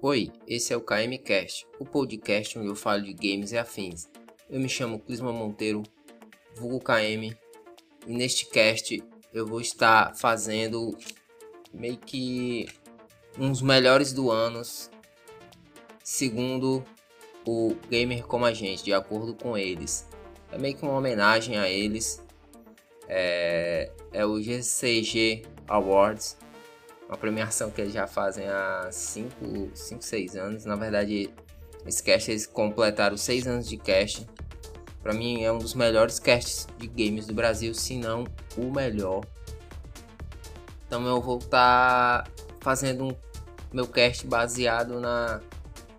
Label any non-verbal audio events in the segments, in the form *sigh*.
Oi, esse é o KMcast, o podcast onde eu falo de games e afins. Eu me chamo Clisma Monteiro, vulgo KM, e neste cast eu vou estar fazendo meio que uns melhores do ano, segundo o Gamer Como a Gente, de acordo com eles. É meio que uma homenagem a eles. É, é o GCG Awards uma premiação que eles já fazem há 5, 6 anos. Na verdade, esse cast eles completaram 6 anos de cast. Para mim é um dos melhores casts de games do Brasil, se não o melhor. Então eu vou estar tá fazendo um meu cast baseado na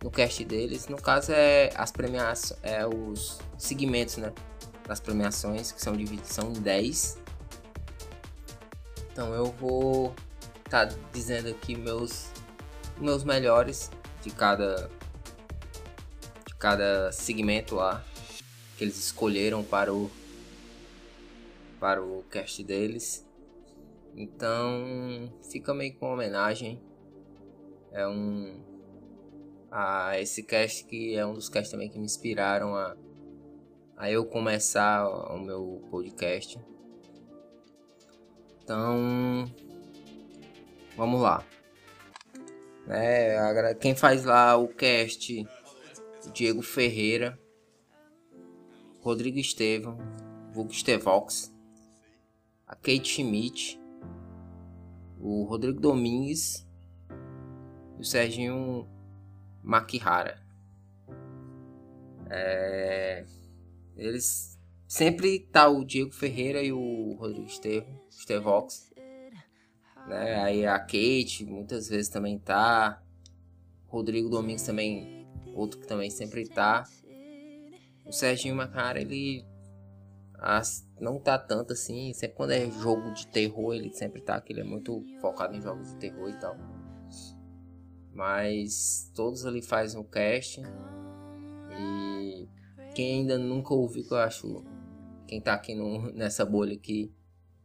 no cast deles. No caso é as premiações, é os segmentos, né, das premiações que são divididos são 10. Então eu vou tá dizendo aqui meus meus melhores de cada de cada segmento lá que eles escolheram para o para o cast deles. Então fica meio com homenagem. É um a esse cast que é um dos casts também que me inspiraram a a eu começar o meu podcast. Então Vamos lá. É, quem faz lá o cast, Diego Ferreira, Rodrigo Estevam, Vulgo Stevox, a Kate Schmidt, o Rodrigo Domingues. E o Serginho Makihara. É, eles sempre tá o Diego Ferreira e o Rodrigo Estevam, Stevox né? Aí a Kate muitas vezes também tá. Rodrigo Domingos também, outro que também sempre tá. O Serginho Macara, ele não tá tanto assim. Sempre quando é jogo de terror, ele sempre tá, que ele é muito focado em jogos de terror e tal. Mas todos ali fazem o cast. E quem ainda nunca ouviu, que eu acho. Quem tá aqui no, nessa bolha aqui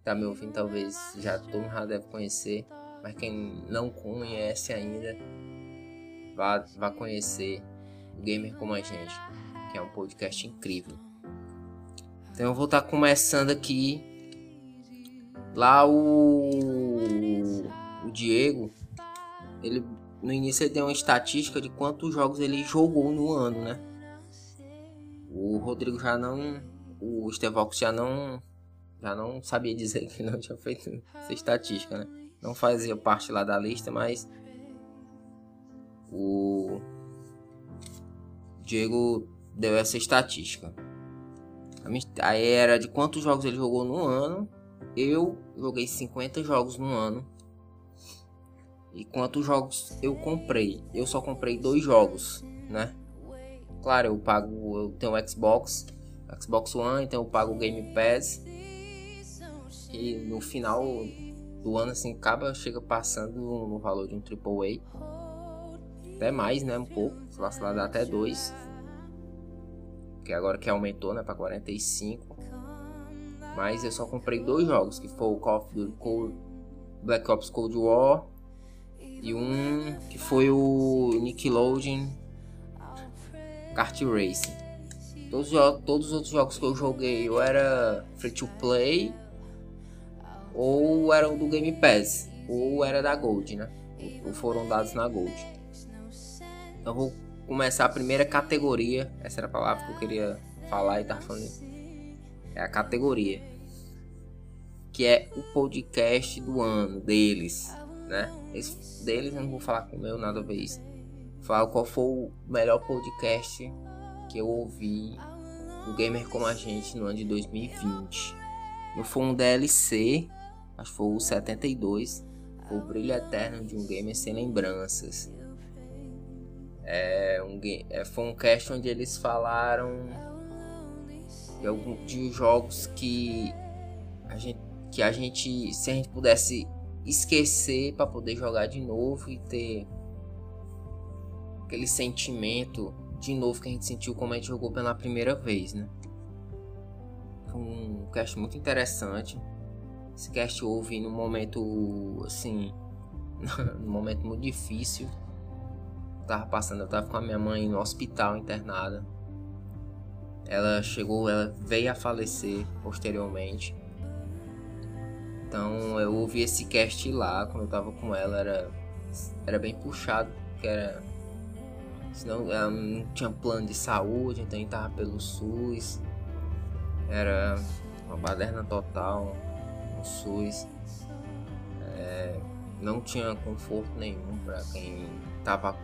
tá me ouvindo talvez já todo mundo já deve conhecer, mas quem não conhece ainda, vá, vá conhecer o Gamer Como a Gente, que é um podcast incrível. Então eu vou estar tá começando aqui. Lá o, o Diego, ele no início ele deu uma estatística de quantos jogos ele jogou no ano, né? O Rodrigo já não, o Stevox já não já não sabia *laughs* dizer que não tinha feito essa estatística, né? Não fazia parte lá da lista, mas o Diego deu essa estatística. Aí era de quantos jogos ele jogou no ano. Eu joguei 50 jogos no ano. E quantos jogos eu comprei? Eu só comprei dois jogos, né? Claro, eu pago, eu tenho o Xbox, Xbox One, então eu pago o Game Pass que no final do ano assim acaba chega passando no valor de um AAA. Até mais, né? Um pouco. Se vacilar dá até dois. Que agora que aumentou, né? Pra 45. Mas eu só comprei dois jogos, que foi o Call of Duty Cold, Black Ops Cold War e um que foi o Nickelodeon Kart Racing. Todos, todos os outros jogos que eu joguei eu era free to play ou eram do Game Pass, ou era da Gold, né? Ou foram dados na Gold. Então vou começar a primeira categoria. Essa era a palavra que eu queria falar e tava falando. É a categoria. Que é o podcast do ano deles, né? Esse deles eu não vou falar com o meu, nada a ver isso. Falar qual foi o melhor podcast que eu ouvi do Gamer Como a Gente no ano de 2020. Não foi um DLC acho que foi o 72, foi o brilho eterno de um gamer sem lembranças. É um, é, foi um cast onde eles falaram de, algum, de jogos que a gente, que a gente, se a gente pudesse esquecer para poder jogar de novo e ter aquele sentimento de novo que a gente sentiu como a gente jogou pela primeira vez, né? Foi um cast muito interessante. Esse cast houve num momento assim, *laughs* num momento muito difícil. tava passando, eu tava com a minha mãe no hospital internada. Ela chegou, ela veio a falecer posteriormente. Então eu ouvi esse cast lá quando eu tava com ela, era, era bem puxado, porque era. Senão ela não tinha plano de saúde, então ele tava pelo SUS. Era uma baderna total SUS. É, não tinha conforto nenhum para quem tava.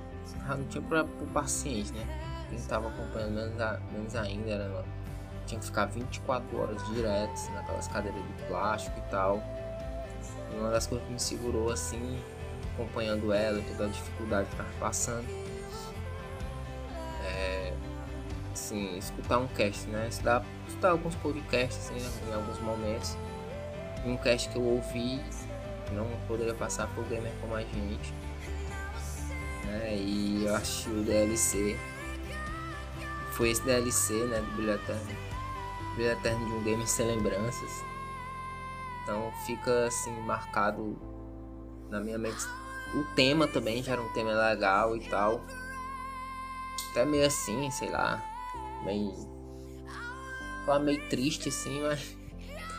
Não tinha para o paciente, né? Quem tava acompanhando menos, a, menos ainda era. Tinha que ficar 24 horas direto naquelas cadeiras de plástico e tal. E uma das coisas que me segurou assim, acompanhando ela, toda a dificuldade que tava passando. É, assim, escutar um cast, né? Estudar, escutar alguns podcasts assim, em alguns momentos. Um cast que eu ouvi não poderia passar por gamer como a gente. Né? E eu acho o DLC. Foi esse DLC, né? Do Brilho Eterno. Brilho Eterno de um game sem lembranças. Então fica assim marcado na minha mente. O tema também já era um tema legal e tal. Até meio assim, sei lá. Meio. Falar meio triste assim, mas.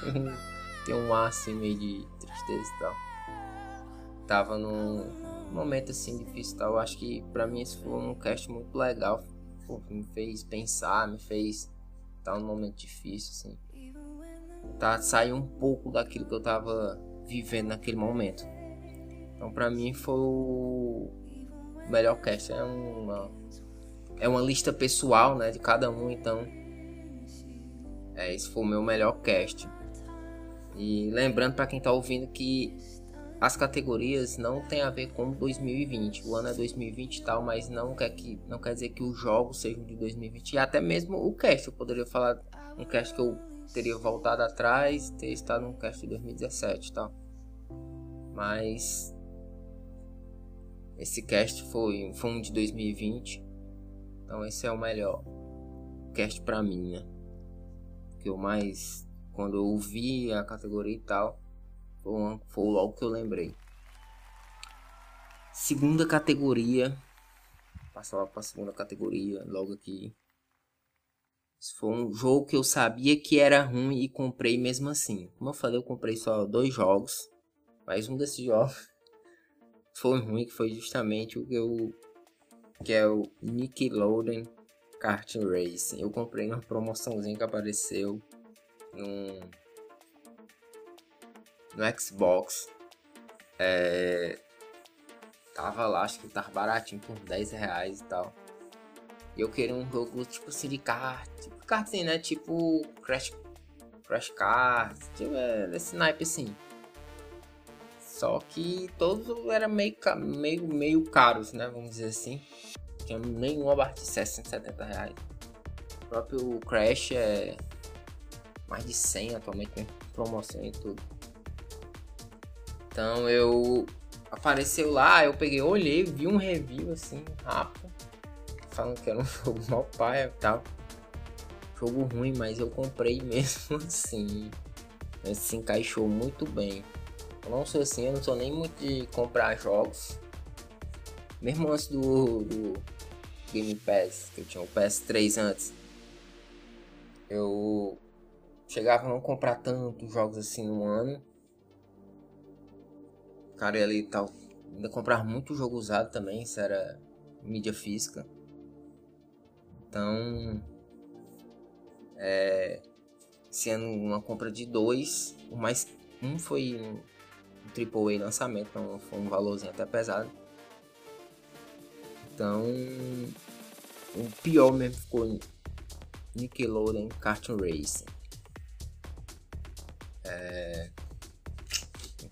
*laughs* tem um ar assim meio de tristeza e tal. Tava num momento assim difícil e tal. Acho que pra mim esse foi um cast muito legal. Pô, me fez pensar, me fez estar num momento difícil, assim. Tá, sair um pouco daquilo que eu tava vivendo naquele momento. Então pra mim foi o melhor cast. É uma, é uma lista pessoal, né, de cada um, então. É, esse foi o meu melhor cast. E lembrando para quem está ouvindo que as categorias não tem a ver com 2020. O ano é 2020 e tal, mas não quer, que, não quer dizer que os jogos sejam de 2020. E até mesmo o cast. Eu poderia falar um cast que eu teria voltado atrás, ter estado num cast de 2017 e tal. Mas esse cast foi, foi um de 2020. Então esse é o melhor cast para mim, né? Que eu mais quando eu ouvi a categoria e tal, foi, foi logo que eu lembrei. Segunda categoria. Passar para a segunda categoria, logo aqui. Esse foi um jogo que eu sabia que era ruim e comprei mesmo assim. Como eu falei, eu comprei só dois jogos. Mas um desses jogos *laughs* foi ruim, que foi justamente o que eu. Que é o Nickelodeon Kart Racing. Eu comprei uma promoçãozinha que apareceu no, no Xbox. É, tava lá, acho que tava baratinho por 10 reais e tal. E eu queria um jogo tipo assim de kart, tipo kart assim, né? Tipo Crash, Crash Kart, tipo, é, desse naipe assim. Só que todos eram meio, meio, meio caros, né? Vamos dizer assim. Tinha nenhuma abaixo de 60, reais. O próprio Crash é mais de 100 atualmente, com promoção e tudo. Então eu apareceu lá, eu peguei, olhei, vi um review assim, rápido, falando que era um *laughs* jogo mal pai e tal. Jogo ruim, mas eu comprei *laughs* mesmo assim. Mas se encaixou muito bem. Eu não sou assim, eu não sou nem muito de comprar jogos. Mesmo antes do, do Game Pass, que eu tinha o PS3 antes. Eu Chegava a não comprar tantos jogos assim no ano. Cara, ali tal. Ainda comprar muito jogo usado também, isso era mídia física. Então. É, sendo uma compra de dois, o mais um foi um, um AAA lançamento, então foi um valorzinho até pesado. Então, o pior mesmo ficou Nickelodeon Cartoon Racing.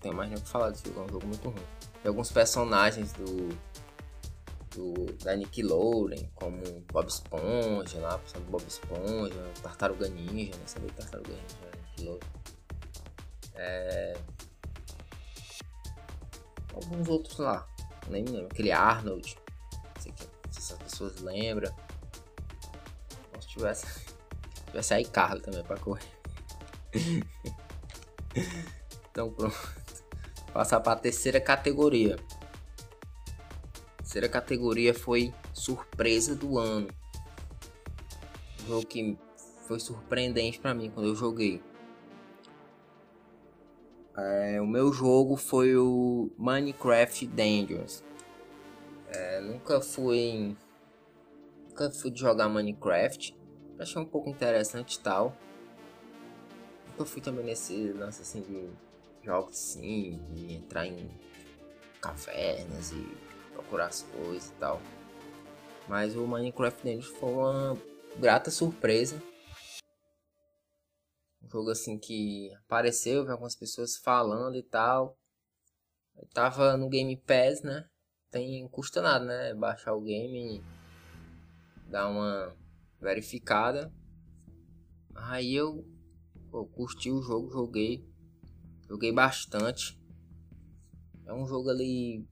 Tenho mais nem o que falar desse jogo, é um jogo muito ruim. Tem alguns personagens do, do da Nickelodeon, como Bob Esponja lá, sabe, Bob Esponja, Tartaruga Ninja, não sabia Tartaruga Ninja era Nickelodeon. É... Alguns outros lá, nem lembro. Aquele Arnold, não sei se as pessoas lembram. Se tivesse, tivesse aí Carlos também pra correr. *laughs* então pronto. Passar para a terceira categoria. terceira categoria foi surpresa do ano. Um jogo que foi surpreendente para mim quando eu joguei. É, o meu jogo foi o Minecraft Dungeons. É, nunca fui nunca fui jogar Minecraft. Achei um pouco interessante e tal. Nunca fui também nesse lance assim de jogos assim, de entrar em cavernas e procurar as coisas e tal. Mas o Minecraft Dungeons foi uma grata surpresa jogo assim que apareceu, vi algumas pessoas falando e tal. Eu tava no Game Pass, né? Tem custa nada, né? Baixar o game dar uma verificada. Aí eu, eu curti o jogo, joguei. Joguei bastante. É um jogo ali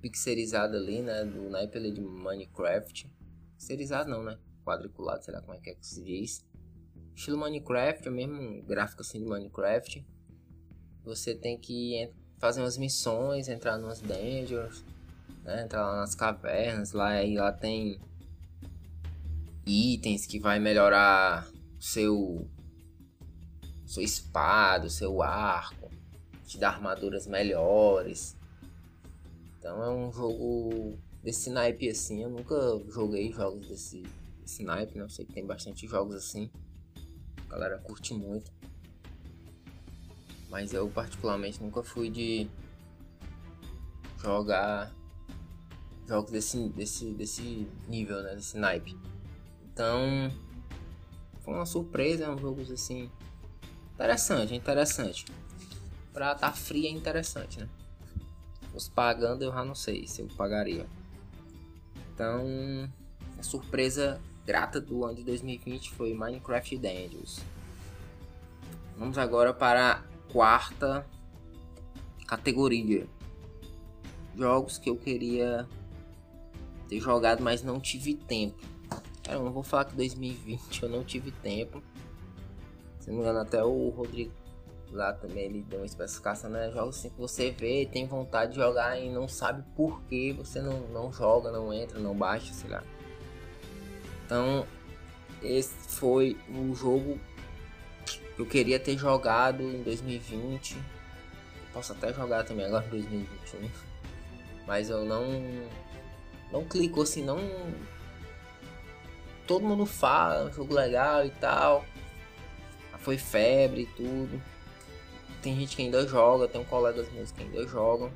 pixelizado ali, né? Do naipe ali de Minecraft. Pixelizado não, né? Quadriculado, sei lá como é que, é que se diz estilo Minecraft, o mesmo gráfico assim de Minecraft. Você tem que fazer umas missões, entrar nas dungeons, né? entrar lá nas cavernas, lá e lá tem itens que vai melhorar seu sua espada, o seu arco, te dá armaduras melhores. Então é um jogo desse naipe assim, eu nunca joguei jogos desse, desse naipe, né? Sei que tem bastante jogos assim. A galera curte muito. Mas eu particularmente nunca fui de jogar jogos desse, desse, desse nível, né? Desse naipe. Então foi uma surpresa, é um jogo assim interessante, interessante. Pra tá frio é interessante, né? Os pagando eu já não sei se eu pagaria. Então, a surpresa grata do ano de 2020 foi Minecraft Dungeons. Vamos agora para a quarta categoria. Jogos que eu queria ter jogado, mas não tive tempo. Cara, eu não vou falar que 2020 eu não tive tempo. Se não me engano, até o Rodrigo lá também ele deu uma especificação, né? Jogos assim que você vê, tem vontade de jogar e não sabe por que você não, não joga, não entra, não baixa, sei lá. Então, esse foi um jogo que eu queria ter jogado em 2020. Eu posso até jogar também agora em 2021. Mas eu não. Não clico assim, não. Todo mundo fala, é um jogo legal e tal. Foi febre e tudo. Tem gente que ainda joga, tem um colegas meus que ainda jogam.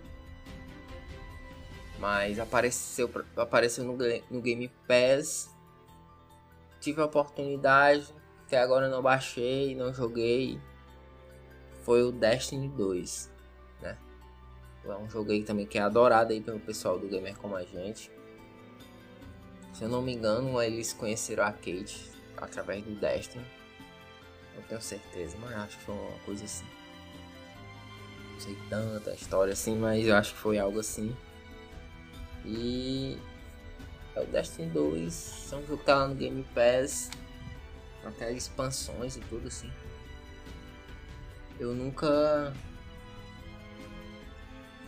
Mas apareceu, apareceu no, no Game Pass tive a oportunidade, que agora não baixei, não joguei, foi o Destiny 2, né? É um jogo aí também que é adorado aí pelo pessoal do Gamer Como a Gente. Se eu não me engano, eles conheceram a Kate através do Destiny. Não tenho certeza, mas acho que foi uma coisa assim. Não sei tanta história assim, mas eu acho que foi algo assim. E é o Destiny 2 é um jogo que tá lá no Game Pass. Até expansões e tudo assim. Eu nunca.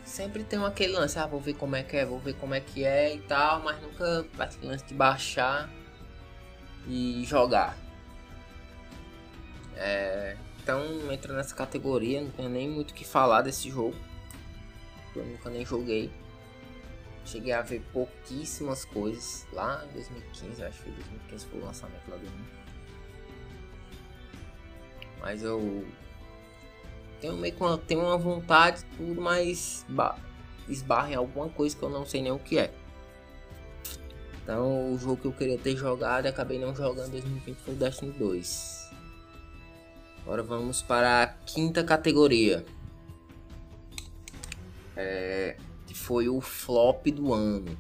Sempre tem aquele lance, ah, vou ver como é que é, vou ver como é que é e tal, mas nunca aquele lance de baixar e jogar. É, então entra nessa categoria, não tenho nem muito o que falar desse jogo. Eu nunca nem joguei. Cheguei a ver pouquíssimas coisas lá em 2015, acho que 2015 foi o lançamento lá do mundo. Mas eu tenho meio que uma, tenho uma vontade tudo, mas esbarra em alguma coisa que eu não sei nem o que é. Então o jogo que eu queria ter jogado acabei não jogando em 2020 foi o Destiny 2. Agora vamos para a quinta categoria. É, que foi o flop do ano.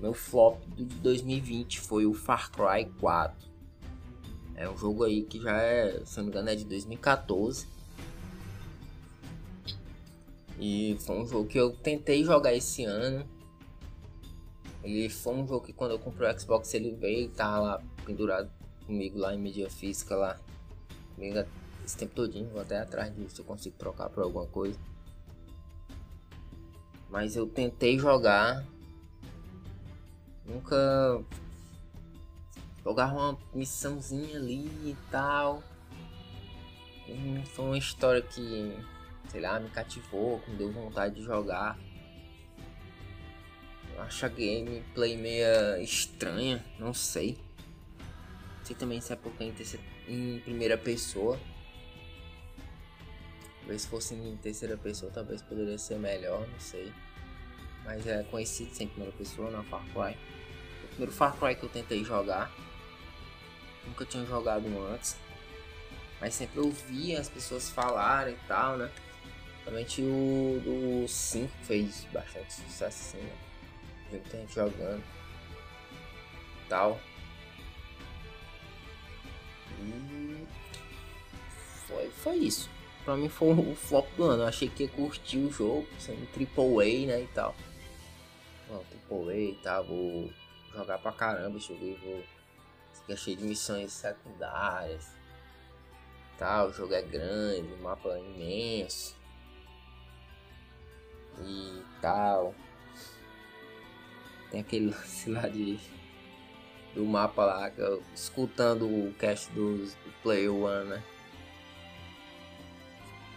Meu flop de 2020 foi o Far Cry 4. É um jogo aí que já é, se não me engano, é de 2014. E foi um jogo que eu tentei jogar esse ano. Ele foi um jogo que quando eu comprei o Xbox ele veio e tava lá pendurado comigo lá em mídia física lá. Comigo esse tempo todinho, vou até atrás disso se eu consigo trocar por alguma coisa. Mas eu tentei jogar. Nunca jogava uma missãozinha ali e tal. E foi uma história que, sei lá, me cativou, me deu vontade de jogar. Eu acho a gameplay meia estranha, não sei. Não sei também se é porque é em primeira pessoa. Talvez se fosse em terceira pessoa, talvez poderia ser melhor, não sei. Mas é conhecido sem primeira pessoa na Far Cry. O primeiro Far Cry que eu tentei jogar. Nunca tinha jogado antes. Mas sempre ouvia as pessoas falarem e tal, né? Principalmente o do 5 fez bastante sucesso assim, né? Muita gente jogando. Tal. E foi, foi isso pra mim foi o flop do ano. Eu achei que ia curtir o jogo, sendo triple A, né, e tal. Bom, triple A e tal, vou jogar pra caramba esse jogo vou... Fica cheio de missões secundárias. Tal, o jogo é grande, o mapa é imenso. E tal. Tem aquele *laughs* lance lá de do mapa lá, escutando o cast do, Player One, né?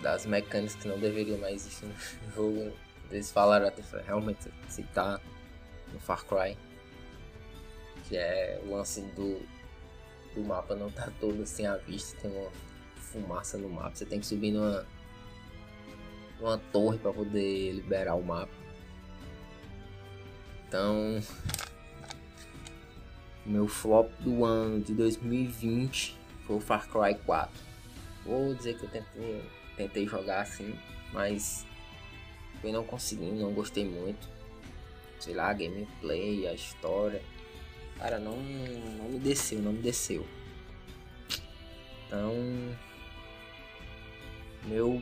das mecânicas que não deveriam mais existir no *laughs* jogo. Eles falaram até realmente citar no Far Cry. Que é o lance do, do mapa não tá todo assim à vista, tem uma fumaça no mapa. Você tem que subir numa, numa torre para poder liberar o mapa. Então, meu flop do ano de 2020 foi o Far Cry 4. Vou dizer que eu tentei tentei jogar assim, mas eu não consegui, não gostei muito. Sei lá, a gameplay, a história. Cara, não, não me desceu, não me desceu. Então, meu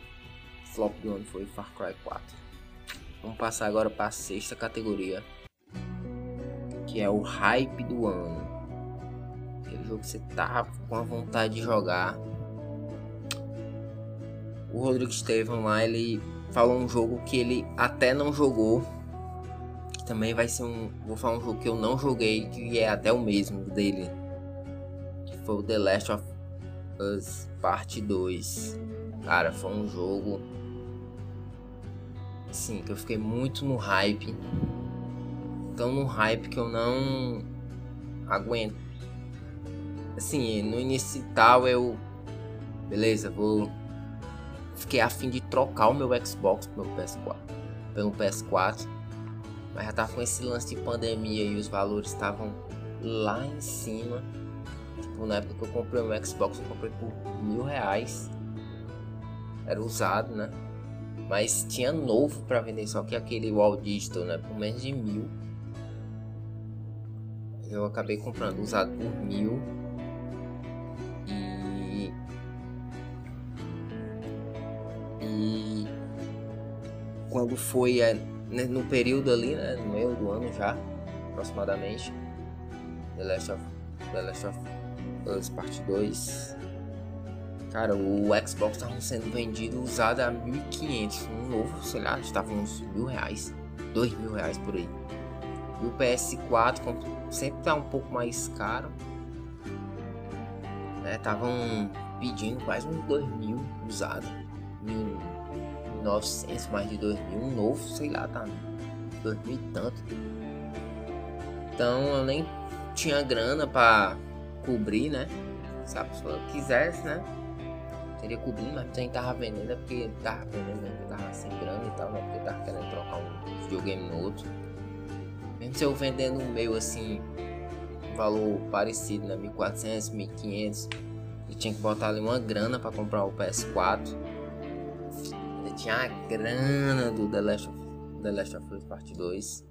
flop do ano foi Far Cry 4. Vamos passar agora para a sexta categoria, que é o hype do ano. Aquele jogo que você tá com a vontade de jogar, o Rodrigo Estevam lá, ele falou um jogo que ele até não jogou. Que também vai ser um. Vou falar um jogo que eu não joguei, que é até o mesmo dele. Que foi o The Last of Us Parte 2. Cara, foi um jogo. Assim, que eu fiquei muito no hype. Tão no hype que eu não aguento. Assim, no início tal eu. Beleza, vou fiquei a fim de trocar o meu Xbox pelo PS4, pelo PS4, mas já tava com esse lance de pandemia e os valores estavam lá em cima. Tipo, na época que eu comprei o meu Xbox, eu comprei por mil reais. Era usado, né? Mas tinha novo para vender, só que aquele Wall Digital, né? Por menos de mil. Eu acabei comprando usado por mil. quando foi é, né, no período ali, né, no meio do ano já, aproximadamente, The Last of, The Last of Us Part 2. Cara, o Xbox estava sendo vendido usado a 1.500, um novo, sei lá, estava uns mil reais, dois mil reais por aí. E o PS4 sempre tá um pouco mais caro, né? Estavam pedindo quase uns dois mil usado, mil 900, mais de 2000, um novo, sei lá, tá 2000 e tanto. Então eu nem tinha grana para cobrir, né? Se eu quisesse, né? Teria cobrido, mas quem tava vendendo é porque tava vendendo, né? tava sem grana e tal, né? Porque tava querendo trocar um videogame no outro. Se eu vendendo um meio assim, um valor parecido, né? 1400, 1500, eu tinha que botar ali uma grana para comprar o PS4 tinha a grana do The Last of, The Last of Us Part 2.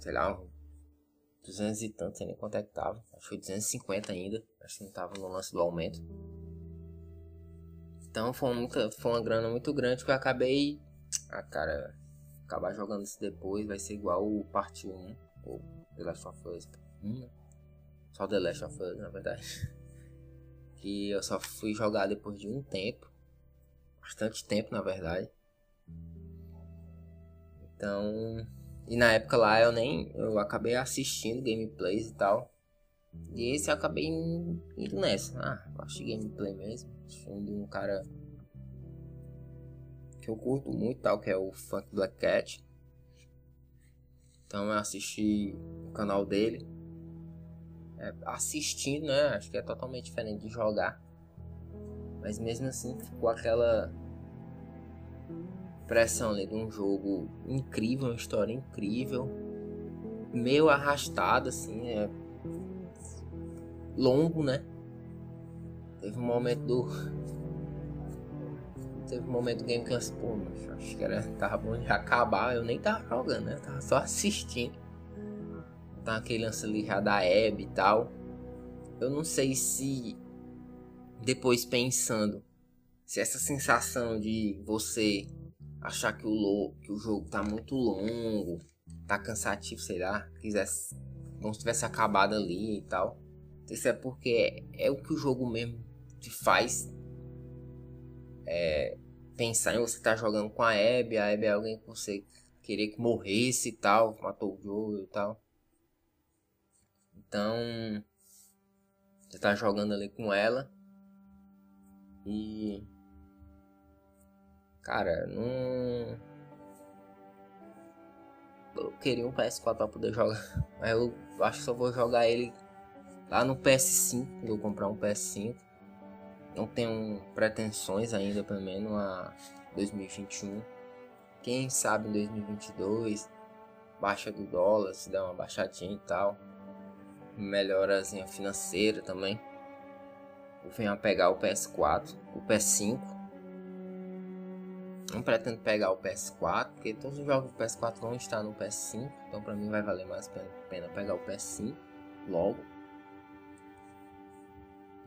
Sei lá, 200 e tanto, sei nem quanto é que tava. Acho que foi 250 ainda. Acho que não tava no lance do aumento. Então foi, muita, foi uma grana muito grande que eu acabei. Ah, cara, acabar jogando isso depois vai ser igual o Parte 1 ou The Last of Us 1, né? Só The Last of Us, na verdade. *laughs* Que eu só fui jogar depois de um tempo bastante tempo, na verdade. Então, e na época lá eu nem eu acabei assistindo gameplays e tal. E esse eu acabei indo nessa. Ah, eu acho gameplay mesmo. De um cara que eu curto muito, tal, que é o Funk Black Cat. Então eu assisti o canal dele. É, assistindo, né? Acho que é totalmente diferente de jogar. Mas mesmo assim ficou aquela pressão ali de um jogo incrível, uma história incrível. Meio arrastado, assim, é longo, né? Teve um momento do. Teve um momento game que eu pô, acho que era, tava bom de acabar. Eu nem tava jogando, né? Tava só assistindo. Tá aquele lance ali já da Abby e tal. Eu não sei se depois pensando se essa sensação de você achar que o, que o jogo tá muito longo, tá cansativo, sei lá, quisesse, não tivesse acabado ali e tal. Isso é porque é, é o que o jogo mesmo te faz é, pensar em você estar tá jogando com a Abby, a Abby é alguém que você queria que morresse e tal, matou o jogo e tal. Então, você tá jogando ali com ela e cara, não eu queria um PS4 para poder jogar, *laughs* mas eu acho que só vou jogar ele lá no PS5, quando eu comprar um PS5. Não tenho pretensões ainda, pelo menos a 2021. Quem sabe em 2022, baixa do dólar, se dá uma baixadinha e tal. Melhorazinha financeira também. Eu venho a pegar o PS4, o PS5. Não pretendo pegar o PS4, porque todos os jogos do PS4 vão estar no PS5. Então pra mim vai valer mais a pena pegar o PS5 logo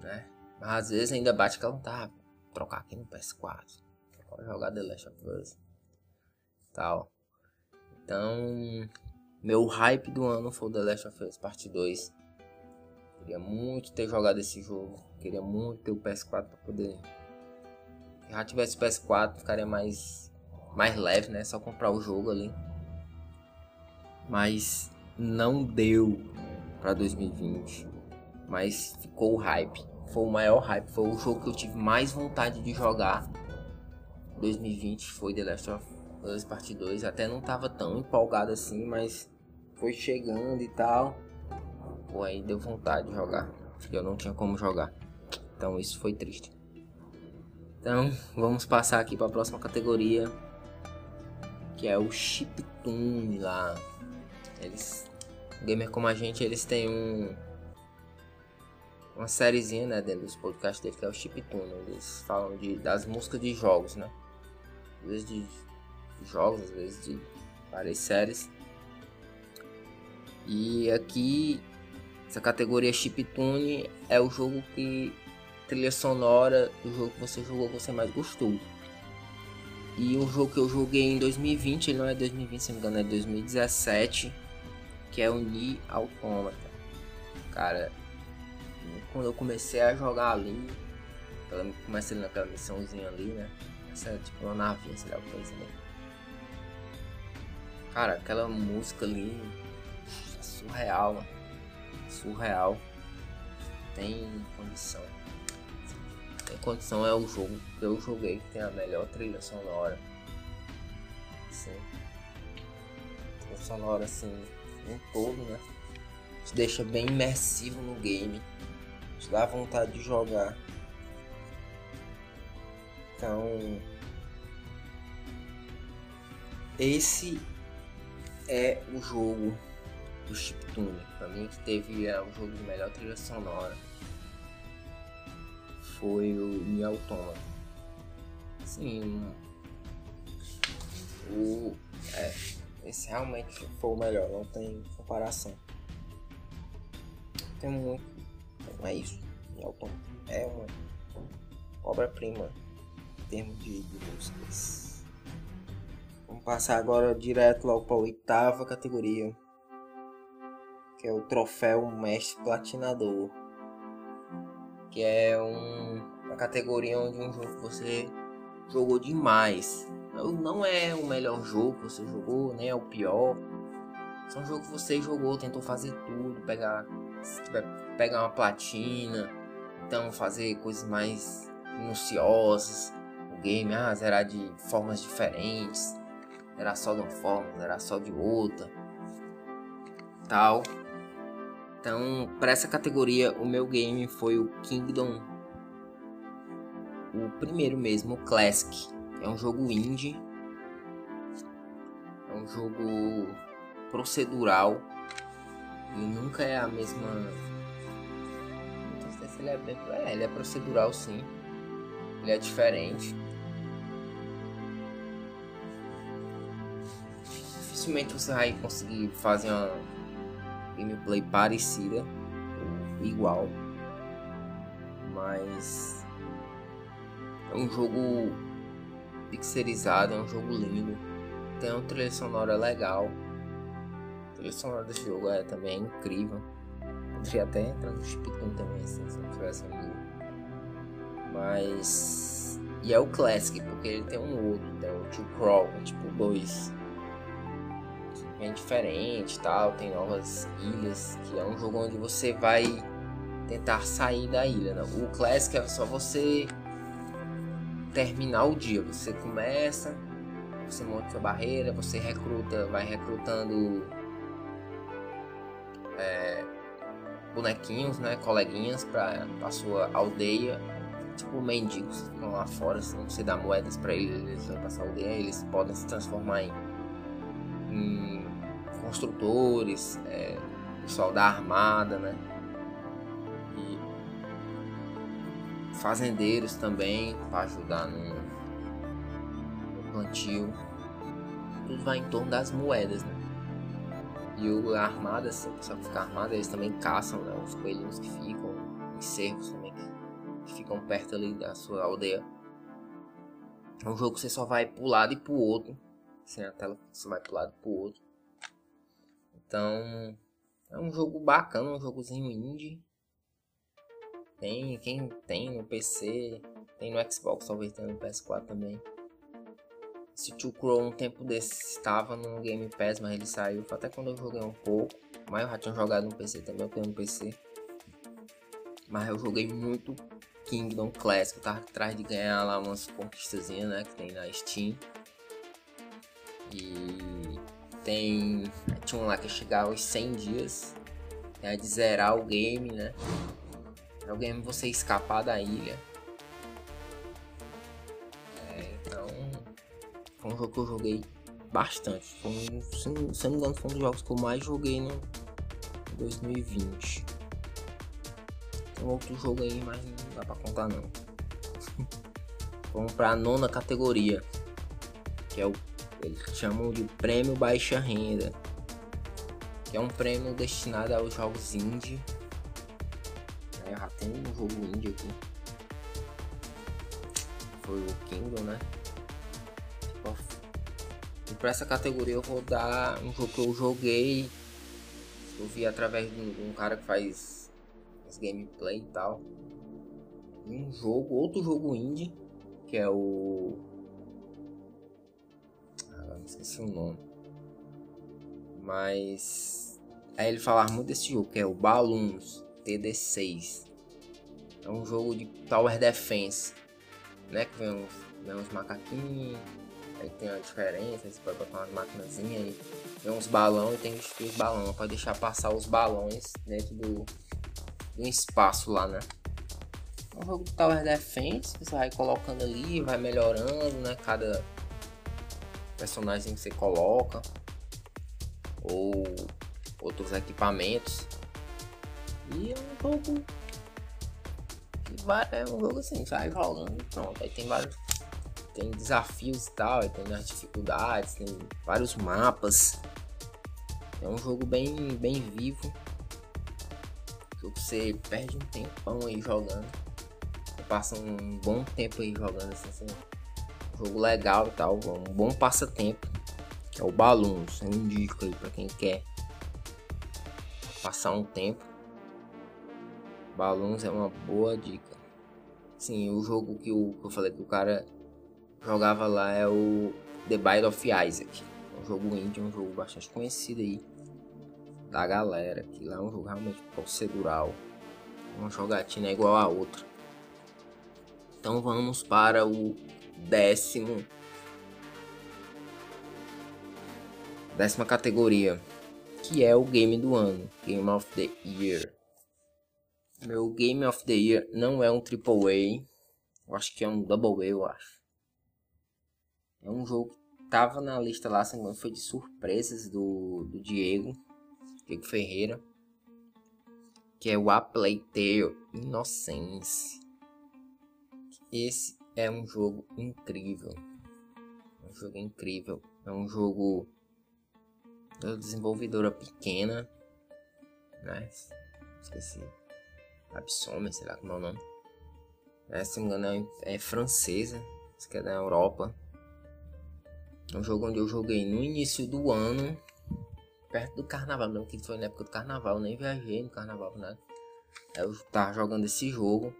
né? Mas às vezes ainda bate que ela não tá trocar aqui no PS4. Pode jogar The Last of Us. Tal. Então, meu hype do ano foi The Last of Us Parte 2. Queria muito ter jogado esse jogo. Queria muito ter o PS4 para poder. Se já tivesse o PS4, ficaria mais mais leve, né? Só comprar o jogo ali. Mas não deu para 2020 mas ficou o hype. Foi o maior hype, foi o jogo que eu tive mais vontade de jogar. 2020 foi The Last of Us Part 2. Até não tava tão empolgado assim, mas foi chegando e tal. Pô, aí deu vontade de jogar. Eu não tinha como jogar. Então isso foi triste. Então vamos passar aqui para a próxima categoria. Que é o Chiptune lá. Eles. Gamer como a gente, eles têm um uma sériezinha, né, dentro dos podcasts dele, que é o Chiptune. Eles falam de, das músicas de jogos, né? Às vezes de jogos, às vezes de várias séries. E aqui, essa categoria Chiptune é o jogo que trilha sonora do jogo que você jogou que você mais gostou. E um jogo que eu joguei em 2020, ele não é 2020, se não me engano, é 2017, que é o Ni Automata. Cara, quando eu comecei a jogar ali, comecei naquela missãozinha ali, né? Essa tipo uma navinha, sei lá o que é ali. Cara, aquela música ali é surreal, mano. Surreal. Tem condição. Tem condição é o jogo que eu joguei que tem a melhor trilha sonora. Sim. Trilha sonora assim, um todo, né? Te deixa bem imersivo no game te dá vontade de jogar. Então, esse é o jogo do Chiptune. Pra mim, que teve é, o jogo de melhor trilha sonora foi o Nier Automata. Sim, o é, esse realmente foi o melhor, não tem comparação. Tem muito não é isso. Elton é uma obra-prima em termos de, de músicas. Vamos passar agora direto logo para a oitava categoria, que é o troféu Mestre Platinador, que é um, uma categoria onde um jogo que você jogou demais, não é o melhor jogo que você jogou, nem é o pior. São jogos que você jogou, tentou fazer tudo, pegar, pegar uma platina, então fazer coisas mais minuciosas. O game, ah, zerar de formas diferentes, zerar só de uma forma, zerar só de outra, tal. Então, para essa categoria, o meu game foi o Kingdom, o primeiro mesmo, o Classic. É um jogo indie, é um jogo procedural e nunca é a mesma. Ele é bem. É, ele é procedural sim. Ele é diferente. Dificilmente você vai conseguir fazer uma gameplay parecida ou igual. Mas é um jogo pixelizado, é um jogo lindo. Tem uma trilha sonora legal. A trilha sonora desse jogo é também incrível. Poderia até entrar no Speedrun também, assim, se não tivesse um jogo. Mas. E é o Classic, porque ele tem um outro, tem o Two Crawl, é tipo dois. Bem diferente tal, tem novas ilhas, que é um jogo onde você vai tentar sair da ilha. Né? O Classic é só você terminar o dia. Você começa, você monta sua barreira, você recruta, vai recrutando bonequinhos, né, coleguinhas para a sua aldeia, tipo mendigos que ficam lá fora, assim, você dá moedas para eles, eles vão passar a aldeia, eles podem se transformar em, em construtores, é, pessoal da armada, né, e fazendeiros também para ajudar no plantio. Tudo vai em torno das moedas, né? E o, armada, assim, só que fica armada, eles também caçam, né? Os coelhinhos que ficam, em cercos também, que, que ficam perto ali da sua aldeia. É um jogo que você só vai pro lado e pro outro. Sem a tela, você vai pro lado e pro outro. Então, é um jogo bacana, um jogozinho indie. Tem, quem tem no PC, tem no Xbox, talvez tenha no PS4 também. Esse Two Crow um tempo desse estava no Game Pass, mas ele saiu. Foi até quando eu joguei um pouco. Mas eu já tinha jogado no PC também, eu tenho no PC. Mas eu joguei muito Kingdom Classic. Eu tava atrás de ganhar lá umas conquistas, né? Que tem na Steam. E tem. Tinha um lá que chegava aos 100 dias. É de zerar o game, né? É o game você escapar da ilha. Jogo que eu joguei bastante. Foi um, se, não, me engano, foi um dos jogos que eu mais joguei no 2020. Tem outro jogo aí, mas não dá pra contar não. *laughs* Vamos pra nona categoria. Que é o. Eles chamam de prêmio baixa renda. Que é um prêmio destinado aos jogos indie. É, já tem um jogo indie aqui. Foi o Kingdom, né? Para essa categoria eu vou dar um jogo que eu joguei. Eu vi através de um, cara que faz gameplay e tal. Um jogo, outro jogo indie, que é o. Ah, esqueci o nome. Mas. Aí ele falar muito desse jogo, que é o Balloons TD6. É um jogo de Tower Defense. Né? Que vem uns, vem uns macaquinhos Aí tem a diferença, você pode botar umas máquinas aí, tem uns balões e tem os, os balões. Pode deixar passar os balões dentro do, do espaço lá, né? É um jogo de Tower Defense, você vai colocando ali, vai melhorando, né? Cada personagem que você coloca. Ou outros equipamentos. E é um jogo. Que vai, é um jogo assim, vai jogando e pronto. Aí tem vários tem desafios e tal, tem as dificuldades, tem vários mapas. É um jogo bem, bem vivo. que você perde um tempão aí jogando. Você passa um bom tempo aí jogando assim, assim um jogo legal e tal, um bom passatempo. Que é o Balloons, eu indico aí para quem quer passar um tempo. Balloons é uma boa dica. Sim, o jogo que, o, que eu falei que o cara jogava lá é o The Bite of Isaac. Um jogo indie, um jogo bastante conhecido aí da galera. Que lá é um jogo realmente procedural. Uma jogatina é igual a outra. Então vamos para o décimo. Décima categoria. Que é o game do ano. Game of the Year. Meu Game of the Year não é um AAA. Eu acho que é um Double A, eu acho. É um jogo que tava na lista lá, foi de surpresas do, do Diego. Diego Ferreira. Que é o A Plague Tale Innocence. Esse é um jogo incrível. É um jogo incrível. É um jogo da desenvolvedora pequena. Né? Esqueci. Absome, sei lá como é o nome. É, se não me engano é, é francesa. Isso que é da Europa. É um jogo onde eu joguei no início do ano. Perto do carnaval. Não que foi na época do carnaval. Nem viajei no carnaval, nada. Eu tava jogando esse jogo.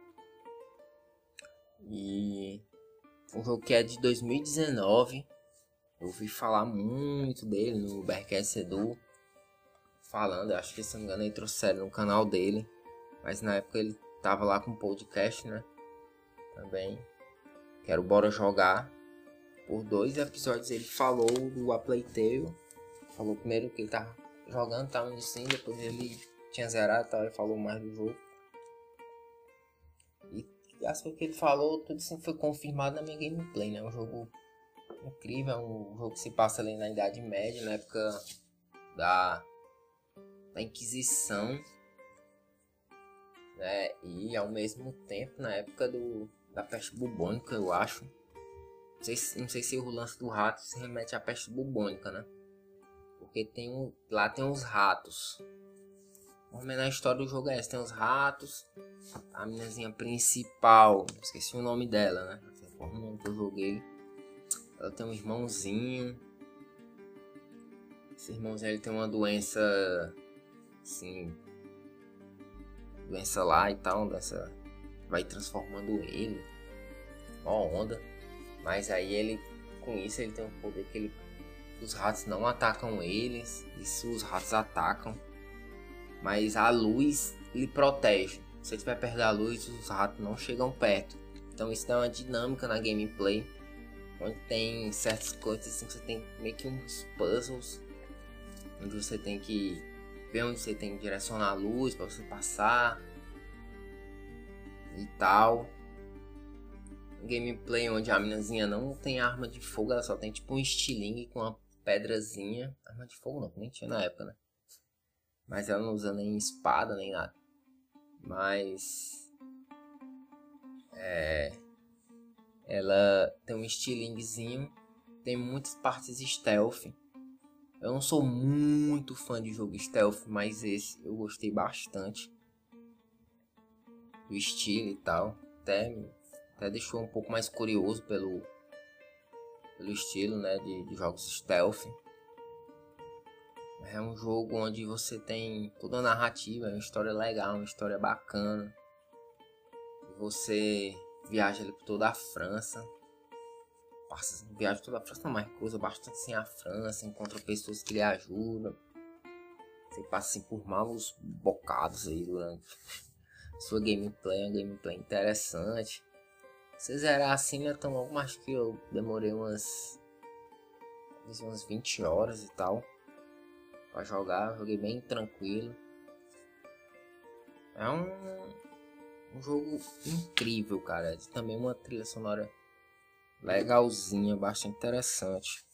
E um jogo que é de 2019. Eu ouvi falar muito dele no Berkest Edu. Falando, acho que se não me engano ele trouxeram no canal dele. Mas na época ele tava lá com podcast, né? Também. Quero Bora Jogar. Por dois episódios ele falou do A Playtale. Falou primeiro que ele tava jogando, tava no Steam, depois ele tinha zerado e tal, ele falou mais do jogo as coisas que ele falou, tudo isso foi confirmado na minha gameplay, né? Um jogo incrível, é um jogo que se passa ali na Idade Média, na época da, da Inquisição, né? E ao mesmo tempo na época do, da peste bubônica, eu acho. Não sei, se, não sei se o lance do rato se remete à peste bubônica, né? Porque tem um, lá tem uns ratos Vamos ver na história do jogo é essa. Tem os ratos. A minazinha principal. Esqueci o nome dela, né? Foi o nome que eu joguei. Ela tem um irmãozinho. Esse irmãozinho ele tem uma doença. Assim. Doença lá e tal. Doença. Vai transformando ele. Uma onda. Mas aí ele. Com isso ele tem um poder que ele. Os ratos não atacam eles. Se os ratos atacam mas a luz lhe protege. Se você estiver perto da luz, os ratos não chegam perto. Então isso dá uma dinâmica na gameplay. Onde tem certas coisas assim, você tem meio que uns puzzles. Onde você tem que ver onde você tem que direcionar a luz para você passar. E tal. Gameplay onde a minazinha não tem arma de fogo, ela só tem tipo um estilingue com uma pedrazinha. Arma de fogo não, nem tinha na época, né? Mas ela não usa nem espada nem nada. Mas. É. Ela tem um estilinguezinho. Tem muitas partes stealth. Eu não sou muito fã de jogo stealth, mas esse eu gostei bastante. Do estilo e tal. Até, até deixou um pouco mais curioso pelo, pelo estilo né, de, de jogos stealth. É um jogo onde você tem toda a narrativa, uma história legal, uma história bacana. Você viaja ali por toda a França. Passa, viaja toda a França, mas cruza bastante assim a França, encontra pessoas que lhe ajudam. Você passa assim por maus bocados aí durante *laughs* sua gameplay, uma gameplay interessante. Se zerar assim, né, tão logo, mas que eu demorei umas umas 20 horas e tal para jogar, joguei bem tranquilo. É um, um jogo incrível, cara. Também uma trilha sonora legalzinha, bastante interessante.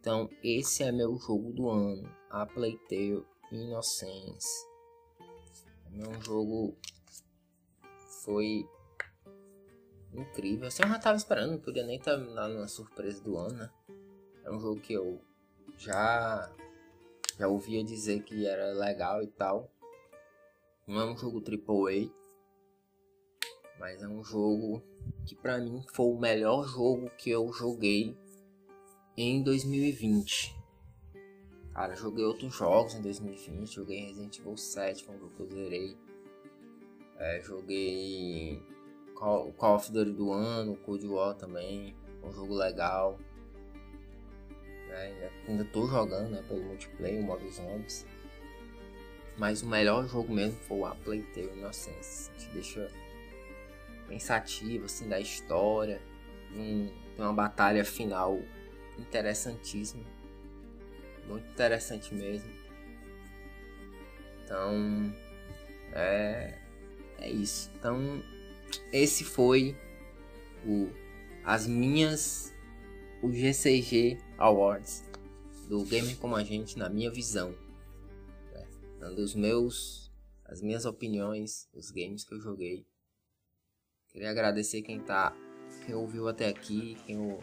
Então, esse é meu jogo do ano, a Playtale Innocence. É um jogo foi incrível. Assim, eu já tava esperando, não podia nem estar tá na surpresa do ano, né? É um jogo que eu já já ouvia dizer que era legal e tal. Não é um jogo AAA, mas é um jogo que para mim foi o melhor jogo que eu joguei em 2020. Cara, joguei outros jogos em 2020, joguei Resident Evil 7, foi um jogo que eu zerei. É, joguei Call, Call of Duty do ano, Cold War também, um jogo legal. Né? Ainda tô jogando né, pelo multiplayer, o modo zombies. Mas o melhor jogo mesmo foi o A Playtale Innocence. Te deixa pensativo assim da história. Um, tem uma batalha final interessantíssima. Muito interessante mesmo. Então é, é isso. Então esse foi o as minhas o GCG Awards do Gamer como a gente na minha visão dando os meus, as minhas opiniões, os games que eu joguei. Queria agradecer quem tá, quem ouviu até aqui, quem,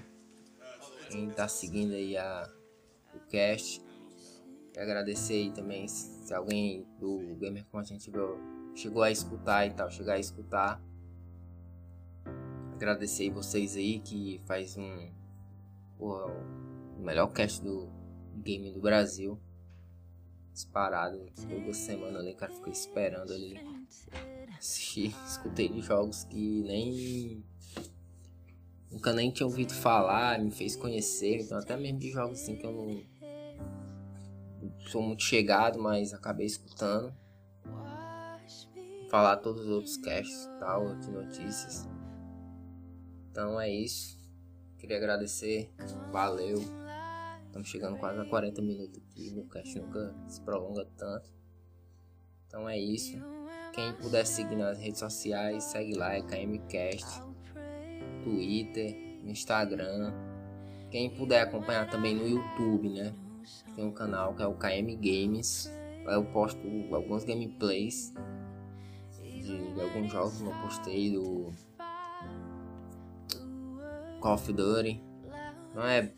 quem tá seguindo aí a, o cast. Queria agradecer aí também se alguém do Gamer como a gente chegou, chegou a escutar e tal, chegar a escutar. Agradecer vocês aí que faz um porra, o melhor cast do game do Brasil disparado toda semana ali, o cara fica esperando ali. Assisti, *laughs* escutei de jogos que nem. Nunca nem tinha ouvido falar, me fez conhecer, então até mesmo de jogos assim que eu não, sou muito chegado, mas acabei escutando. Falar todos os outros casts tal, de notícias. Então é isso. Queria agradecer. Valeu. Estamos chegando quase a 40 minutos aqui. Meu cast nunca se prolonga tanto. Então é isso. Quem puder seguir nas redes sociais, segue lá, é KMCast. Twitter, Instagram. Quem puder acompanhar também no YouTube, né? Tem um canal que é o KM Games. Lá eu posto alguns gameplays de, alguns jogos eu postei do Call of Duty. Não é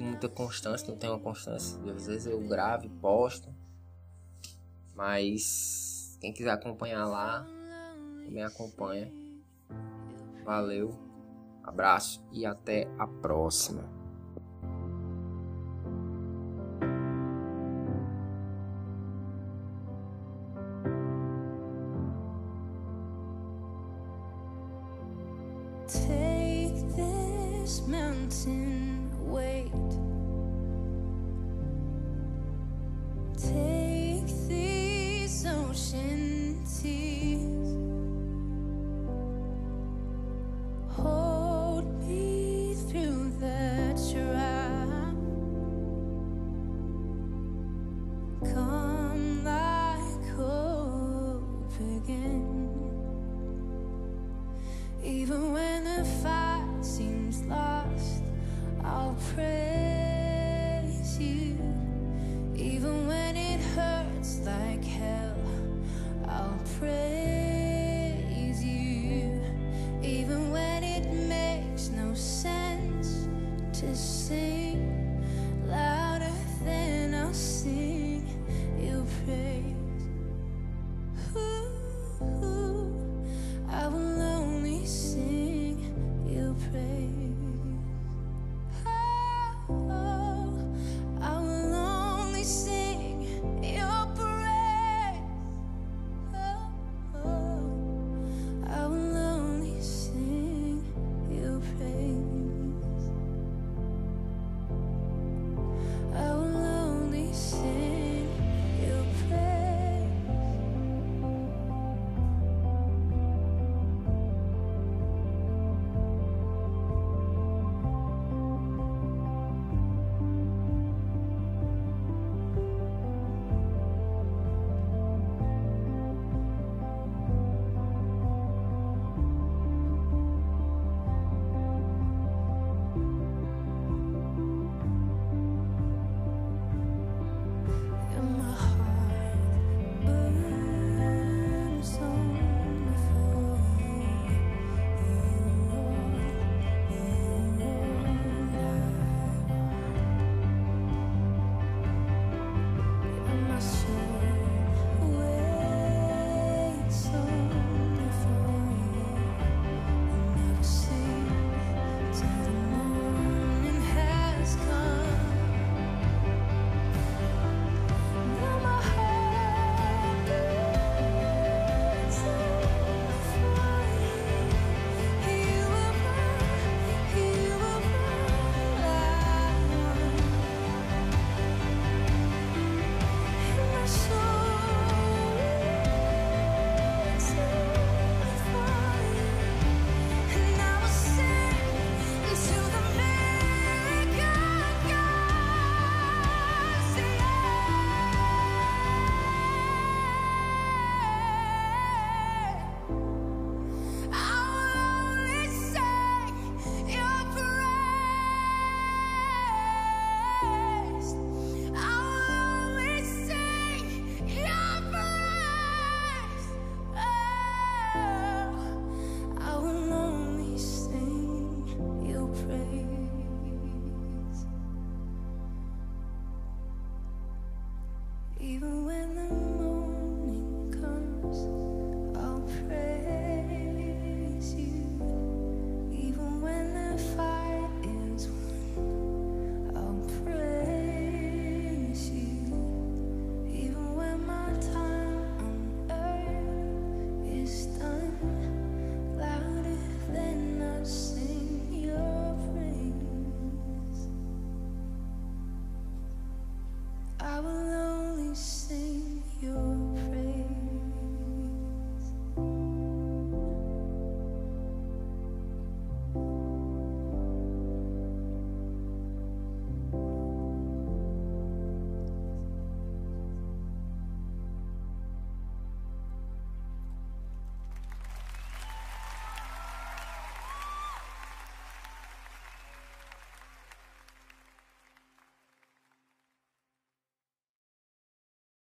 muita constância, não tenho uma constância. Às vezes eu gravo e posto. Mas quem quiser acompanhar lá, me acompanha. Valeu, abraço e até a próxima. Even when the fight seems lost, I'll praise you. Even when it hurts like hell, I'll pray.